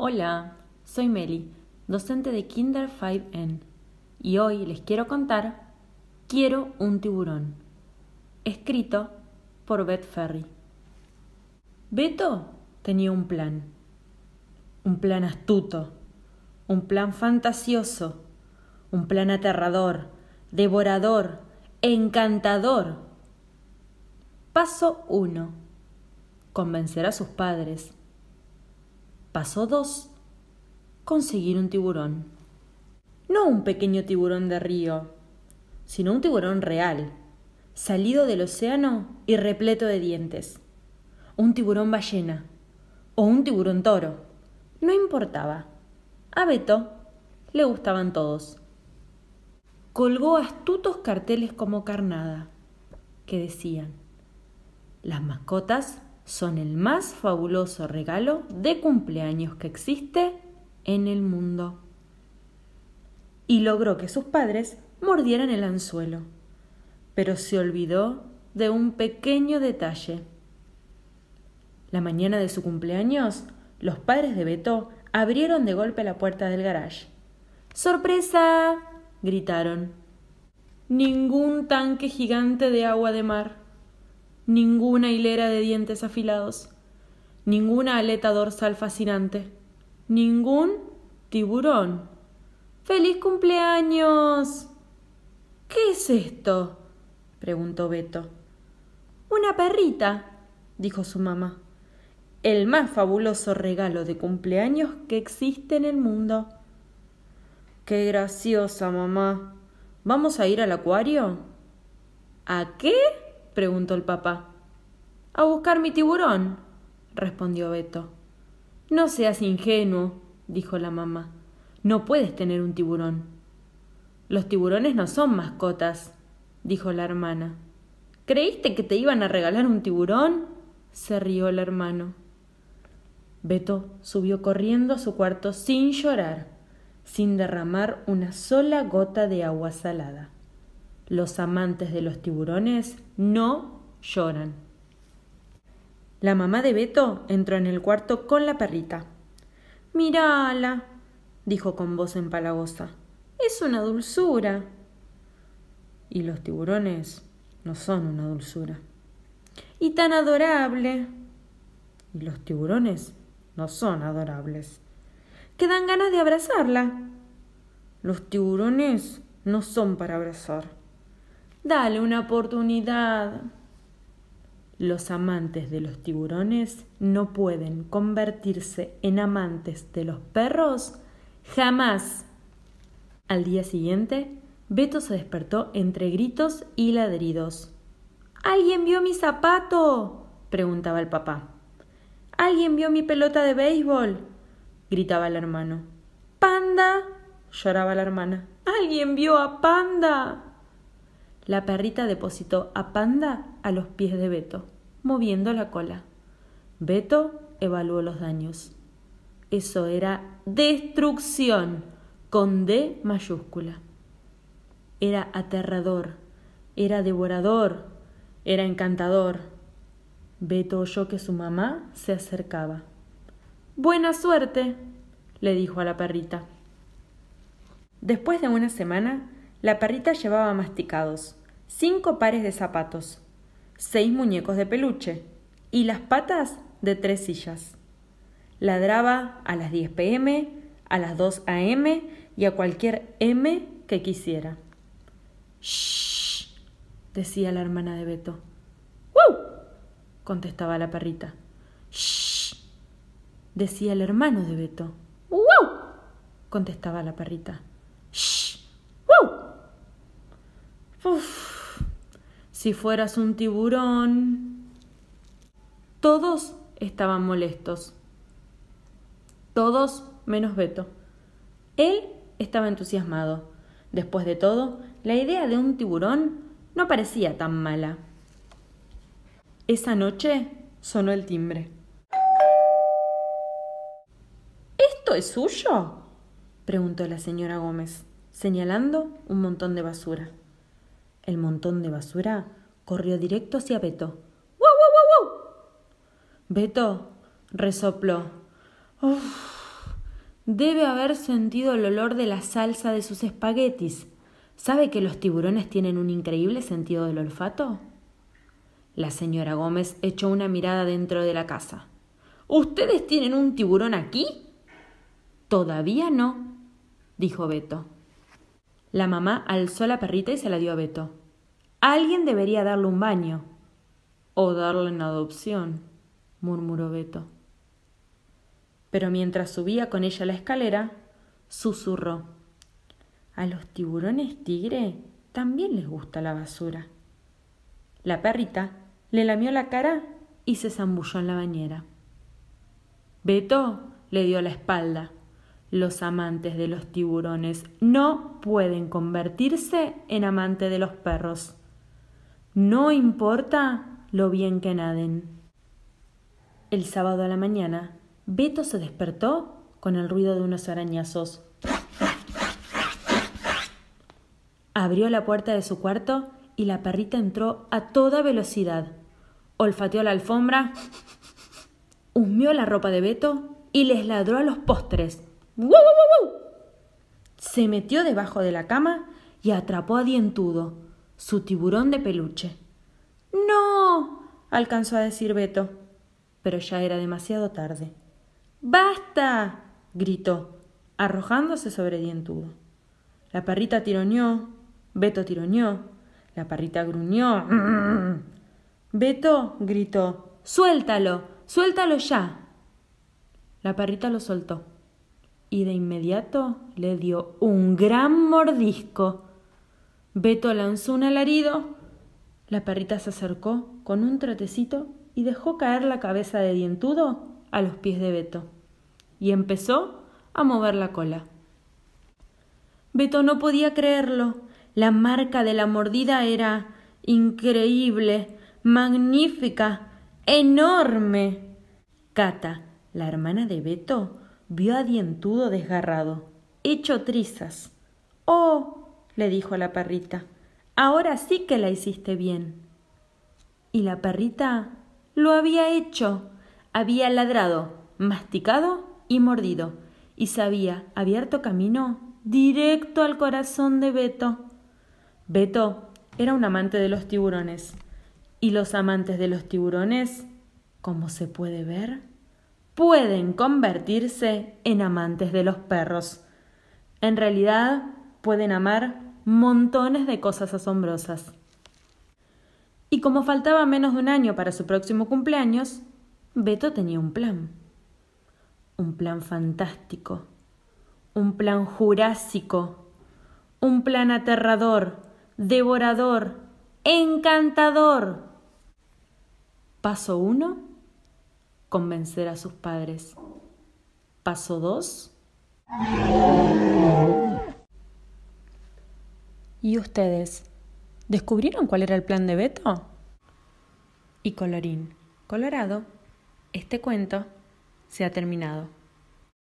Hola, soy Meli, docente de Kinder 5N, y hoy les quiero contar Quiero un tiburón, escrito por Beth Ferry. Beto tenía un plan, un plan astuto, un plan fantasioso, un plan aterrador, devorador, encantador. Paso 1. Convencer a sus padres. Paso 2. Conseguir un tiburón. No un pequeño tiburón de río, sino un tiburón real, salido del océano y repleto de dientes. Un tiburón ballena o un tiburón toro. No importaba. A Beto le gustaban todos. Colgó astutos carteles como carnada, que decían, las mascotas son el más fabuloso regalo de cumpleaños que existe en el mundo. Y logró que sus padres mordieran el anzuelo, pero se olvidó de un pequeño detalle. La mañana de su cumpleaños, los padres de Beto abrieron de golpe la puerta del garage. ¡Sorpresa! gritaron. Ningún tanque gigante de agua de mar ninguna hilera de dientes afilados, ninguna aleta dorsal fascinante, ningún tiburón. ¡Feliz cumpleaños! ¿Qué es esto? preguntó Beto. Una perrita, dijo su mamá. El más fabuloso regalo de cumpleaños que existe en el mundo. Qué graciosa, mamá. ¿Vamos a ir al acuario? ¿A qué? Preguntó el papá. A buscar mi tiburón, respondió Beto. No seas ingenuo, dijo la mamá. No puedes tener un tiburón. Los tiburones no son mascotas, dijo la hermana. ¿Creíste que te iban a regalar un tiburón? se rió el hermano. Beto subió corriendo a su cuarto sin llorar, sin derramar una sola gota de agua salada. Los amantes de los tiburones no lloran. La mamá de Beto entró en el cuarto con la perrita. Mírala, dijo con voz empalagosa. Es una dulzura. Y los tiburones no son una dulzura. Y tan adorable. Y los tiburones no son adorables. Que dan ganas de abrazarla. Los tiburones no son para abrazar. Dale una oportunidad. Los amantes de los tiburones no pueden convertirse en amantes de los perros jamás. Al día siguiente, Beto se despertó entre gritos y ladridos. ¿Alguien vio mi zapato? preguntaba el papá. ¿Alguien vio mi pelota de béisbol? gritaba el hermano. ¿Panda? lloraba la hermana. ¿Alguien vio a Panda? La perrita depositó a Panda a los pies de Beto, moviendo la cola. Beto evaluó los daños. Eso era destrucción con D mayúscula. Era aterrador, era devorador, era encantador. Beto oyó que su mamá se acercaba. Buena suerte, le dijo a la perrita. Después de una semana, la perrita llevaba masticados cinco pares de zapatos, seis muñecos de peluche y las patas de tres sillas. Ladraba a las 10 pm, a las 2 am y a cualquier m que quisiera. Shh, decía la hermana de Beto. ¡Wow! contestaba la perrita. Shh, decía el hermano de Beto. ¡Wow! contestaba la perrita. Shh, ¡Wow! Uf. Si fueras un tiburón. Todos estaban molestos. Todos menos Beto. Él estaba entusiasmado. Después de todo, la idea de un tiburón no parecía tan mala. Esa noche sonó el timbre. ¿Esto es suyo? preguntó la señora Gómez, señalando un montón de basura. El montón de basura corrió directo hacia Beto. ¡Wow, wow, wow, wow! Beto resopló. Uf, Debe haber sentido el olor de la salsa de sus espaguetis. ¿Sabe que los tiburones tienen un increíble sentido del olfato? La señora Gómez echó una mirada dentro de la casa. ¿Ustedes tienen un tiburón aquí? Todavía no, dijo Beto. La mamá alzó la perrita y se la dio a Beto. Alguien debería darle un baño. O darle en adopción, murmuró Beto. Pero mientras subía con ella la escalera, susurró. A los tiburones tigre también les gusta la basura. La perrita le lamió la cara y se zambulló en la bañera. Beto le dio la espalda. Los amantes de los tiburones no pueden convertirse en amante de los perros. No importa lo bien que naden. El sábado a la mañana, Beto se despertó con el ruido de unos arañazos. Abrió la puerta de su cuarto y la perrita entró a toda velocidad. Olfateó la alfombra, humió la ropa de Beto y les ladró a los postres. Se metió debajo de la cama y atrapó a Dientudo, su tiburón de peluche. ¡No! alcanzó a decir Beto, pero ya era demasiado tarde. ¡Basta! gritó, arrojándose sobre Dientudo. La perrita tironeó, Beto tironeó, la perrita gruñó. Beto gritó, ¡Suéltalo! ¡Suéltalo ya! La perrita lo soltó y de inmediato le dio un gran mordisco. Beto lanzó un alarido. La perrita se acercó con un trotecito y dejó caer la cabeza de dientudo a los pies de Beto. Y empezó a mover la cola. Beto no podía creerlo. La marca de la mordida era increíble, magnífica, enorme. Cata, la hermana de Beto, vio a Dientudo desgarrado, hecho trizas. Oh, le dijo a la perrita, ahora sí que la hiciste bien. Y la perrita lo había hecho, había ladrado, masticado y mordido, y se había abierto camino directo al corazón de Beto. Beto era un amante de los tiburones, y los amantes de los tiburones, como se puede ver, pueden convertirse en amantes de los perros. En realidad, pueden amar montones de cosas asombrosas. Y como faltaba menos de un año para su próximo cumpleaños, Beto tenía un plan. Un plan fantástico, un plan jurásico, un plan aterrador, devorador, encantador. Paso uno convencer a sus padres. Paso 2. ¿Y ustedes? ¿Descubrieron cuál era el plan de Beto? Y colorín colorado, este cuento se ha terminado.